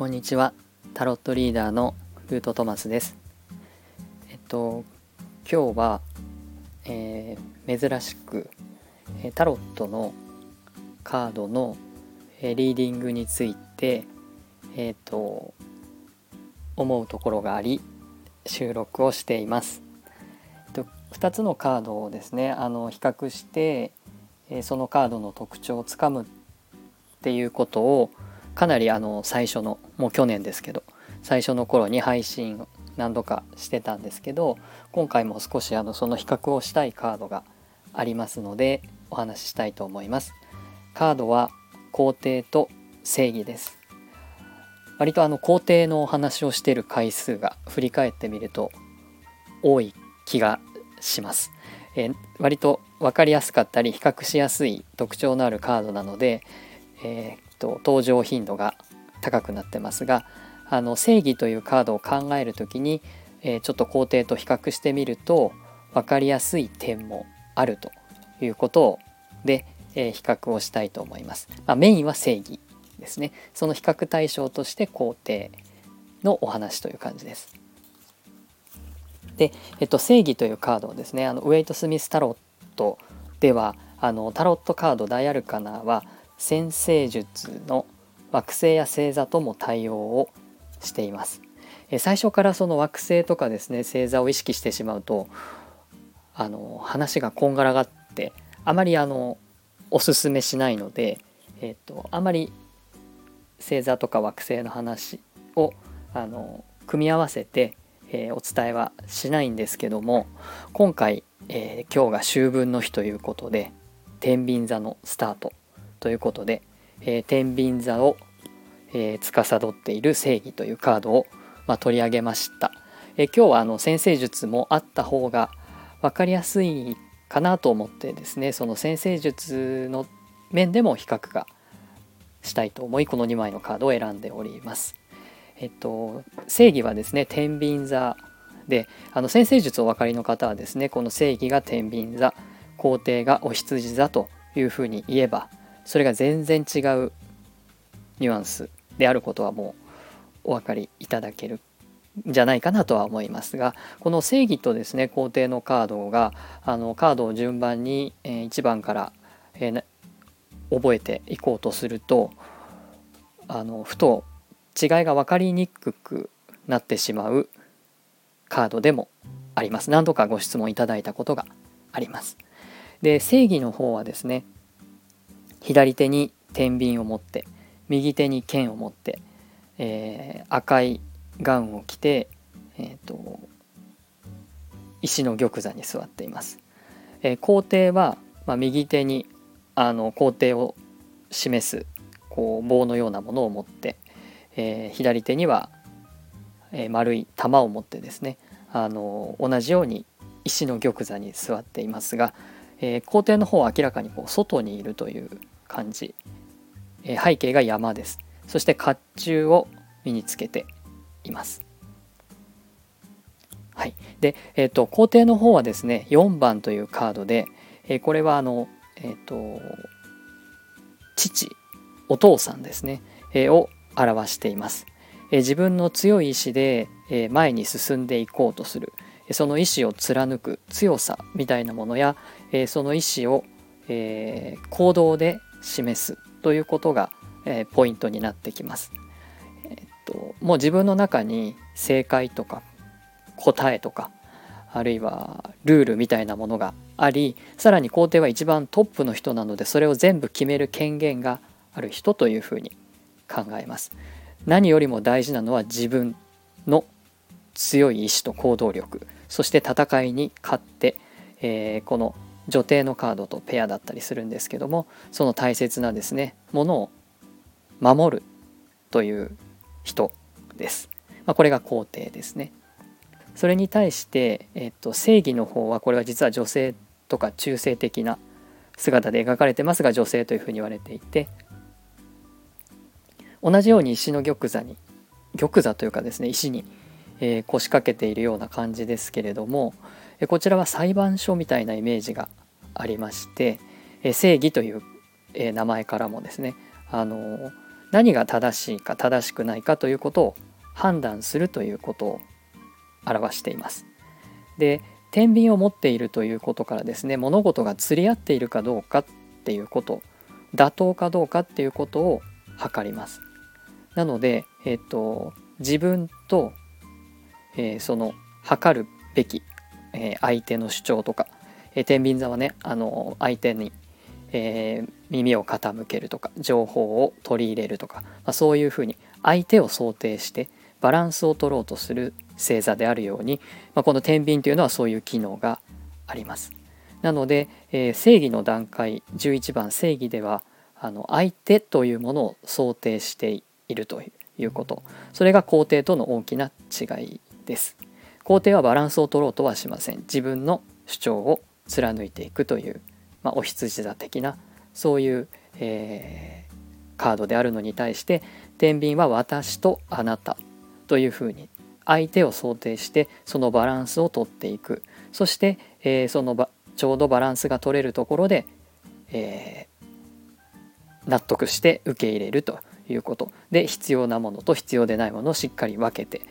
こんにちは。タロットリーダーのルートトマスです。えっと今日は、えー、珍しくタロットのカードのリーディングについてえっと思うところがあり収録をしています、えっと、2つのカードをですねあの比較してそのカードの特徴をつかむっていうことをかなりあの最初のもう去年ですけど最初の頃に配信何度かしてたんですけど今回も少しあのその比較をしたいカードがありますのでお話ししたいと思います。カードは肯定と正義です。割とあの肯定のお話をしている回数が振り返ってみると多い気がします、えー、割と分かりやすかったり比較しやすい特徴のあるカードなので、えー、と登場頻度が高くなってますがあの正義というカードを考える時に、えー、ちょっと肯定と比較してみると分かりやすい点もあるということで、えー、比較をしたいと思います。まあ、メインは正義ですね。その比較対象として肯定のお話という感じです。で、えっと、正義というカードをですねあのウェイト・スミス・タロットではあのタロットカードダイアルカナは先生術の惑星や星座とも対応をしています。最初からその惑星とかですね星座を意識してしまうとあの話がこんがらがってあまりあのおすすめしないので、えっと、あまり星座とか惑星の話をあの組み合わせて、えー、お伝えはしないんですけども今回、えー、今日が秋分の日ということで天秤座のスタートということで、えー、天秤座を、えー、司っている正義というカードを、まあ、取り上げました、えー、今日はあの先生術もあった方が分かりやすいかなと思ってですねその先生術の面でも比較がしたいと思いこの2枚のカードを選んでおります。えっと正義はですね天秤座であの先生術お分かりの方はですねこの正義が天秤座皇帝がお羊座というふうに言えばそれが全然違うニュアンスであることはもうお分かりいただけるんじゃないかなとは思いますがこの正義とですね皇帝のカードがあのカードを順番に、1番から、覚えていこうとするとあのふと違いが分かりにくくなってしまうカードでもあります。何度かご質問いただいたことがあります。で正義の方はですね左手に天秤を持って右手に剣を持って、えー、赤いガウンを着て、えーと、石の玉座に座っています。えー、皇帝は、まあ、右手にあの皇帝を示すこう棒のようなものを持って、えー、左手には、えー、丸い玉を持ってですねあの同じように石の玉座に座っていますが、えー、皇帝の方は明らかにこう外にいるという感じ、えー、背景が山です。そして甲冑を身につけています。はい。でえっ、ー、と皇帝の方はですね4番というカードで、えー、これはあのえっ、ー、と父お父さんですね、えー、を表しています、えー、自分の強い意志で、えー、前に進んでいこうとする。その意志を貫く強さみたいなものや、えー、その意志を、えー、行動で示すということが、えー、ポイントになってきます。えっと、もう自分の中に正解とか答えとかあるいはルールみたいなものがありさらに皇帝は一番トップの人なのでそれを全部決める権限がある人というふうに考えます。何よりも大事なのは自分の強い意志と行動力そして戦いに勝って、えー、この女帝のカードとペアだったりするんですけどもその大切なですねものを守るという人です。まあ、これが皇帝ですね。それに対して、えっと、正義の方はこれは実は女性とか中性的な姿で描かれてますが女性というふうに言われていて同じように石の玉座に玉座というかですね石に、えー、腰掛けているような感じですけれどもこちらは裁判所みたいなイメージがありまして正義という名前からもですねあの何が正しいか正しくないかということを判断するということを表しています。で天秤を持っているということからですね物事が釣り合っているかどうかっていうこと妥当かどうかっていうことを測ります。なので、えっと、自分と、えー、その測るべき、えー、相手の主張とか、えー、天秤座はねあの相手に、え耳を傾けるとか情報を取り入れるとか、まあ、そういうふうに相手を想定してバランスを取ろうとする星座であるように、まあ、この天秤というのはそういう機能があります。なので、えー、正義の段階11番正義ではあの相手というものを想定しているということそれが肯定との大きな違いです肯定はバランスを取ろうとはしません。自分の主張を貫いていくという、まあ、お羊座的なそういう、えー、カードであるのに対して天秤は私とあなたというふうに相手を想定してそのバランスをとっていく。そして、えー、そのちょうどバランスが取れるところで、えー、納得して受け入れるということ。で必要なものと必要でないものをしっかり分けて、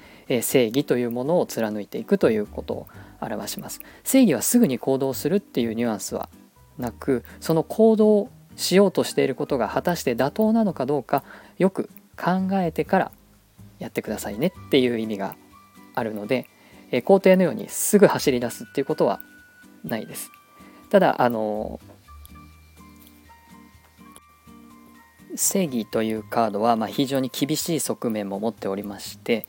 正義というものを貫いていくということを表します正義はすぐに行動するっていうニュアンスはなくその行動しようとしていることが果たして妥当なのかどうかよく考えてからやってくださいねっていう意味があるので、え皇帝のようにすぐ走り出すっていうことはないです。ただあの正義というカードはま非常に厳しい側面も持っておりまして、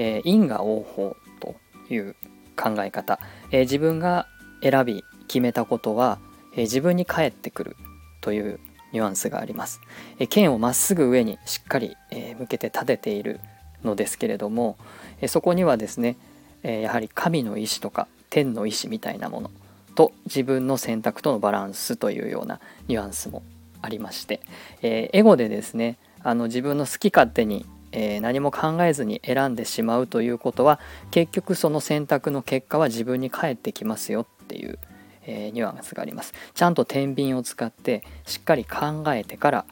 えー、因果応報という考え方、えー、自分が選び決めたことは、えー、自分に返ってくるというニュアンスがあります。え剣をまっすぐ上にしっかり、え向けて立てているのですけれども、えそこにはですね、えやはり神の意志とか天の意志みたいなものと自分の選択とのバランスというようなニュアンスもありまして、えエゴでですねあの自分の好き勝手に、えー、何も考えずに選んでしまうということは結局その選択の結果は自分に返ってきますよっていう、えー、ニュアンスがあります。ちゃんと天秤を使ってしっかり考えてから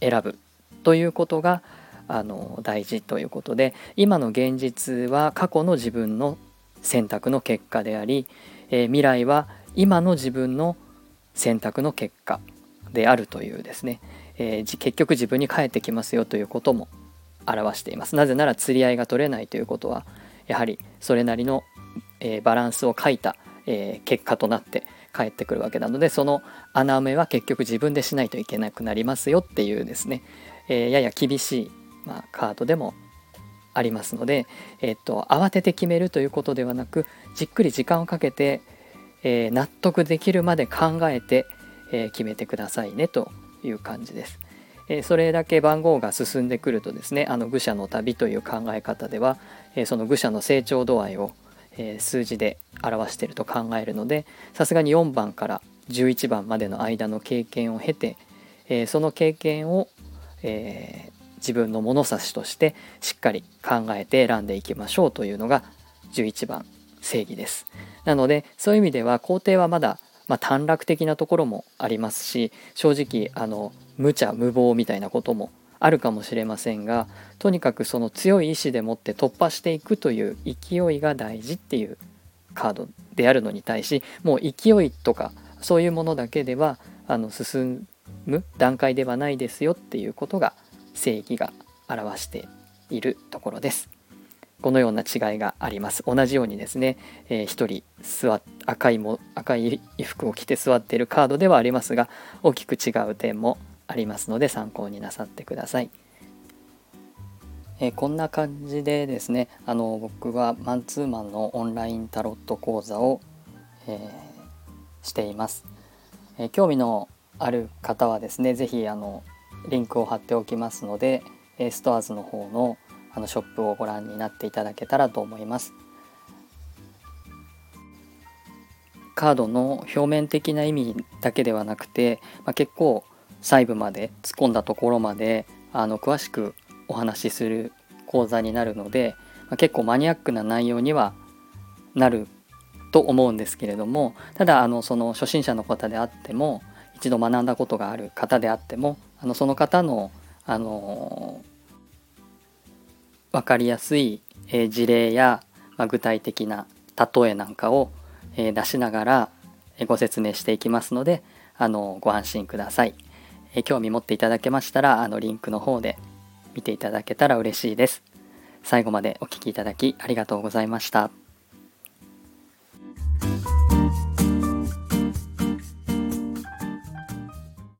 選ぶということがあの大事ということで今の現実は過去の自分の選択の結果であり、えー、未来は今の自分の選択の結果であるというですね、えー、結局自分に返ってきますよということも表していますなぜなら釣り合いが取れないということはやはりそれなりの、えー、バランスを書いた、えー、結果となって返ってくるわけなのでその穴埋めは結局自分でしないといけなくなりますよっていうですね、えやや厳しいまあ、カードでもありますので、えっと、慌てて決めるということではなくじっくり時間をかけて、え、納得できるまで考えて、え、決めてくださいねという感じです。え、それだけ番号が進んでくるとですねあの愚者の旅という考え方では、えその愚者の成長度合いを、え数字で表していると考えるのでさすがに4番から11番までの間の経験を経て、えその経験を、え自分の物差しとしてしっかり考えて選んでいきましょうというのが11番正義です。なのでそういう意味では皇帝はまだ、まあ、短絡的なところもありますし正直あの無茶無謀みたいなこともあるかもしれませんがとにかくその強い意志でもって突破していくという勢いが大事っていうカードであるのに対しもう勢いとかそういうものだけではあの進む段階ではないですよっていうことが正義が表しているところです。このような違いがあります。同じようにですね、えー、1人座赤いも赤い衣服を着て座っているカードではありますが大きく違う点もありますので参考になさってください。えー、こんな感じでですねあの僕はマンツーマンのオンラインタロット講座を、えー、しています、え興味のある方はですね是非あのリンクを貼っておきますのでストアーズの方のあのショップをご覧になっていただけたらと思います。カードの表面的な意味だけではなくて、まあ、結構細部まで突っ込んだところまであの詳しくお話しする講座になるので、まあ、結構マニアックな内容にはなると思うんですけれどもただあのその初心者の方であっても一度学んだことがある方であってもあのその方のあの分かりやすい、え事例や、まあ具体的な例えなんかを、え出しながらご説明していきますのであのご安心ください、え興味持っていただけましたらあのリンクの方で見ていただけたら嬉しいです最後までお聴きいただきありがとうございました。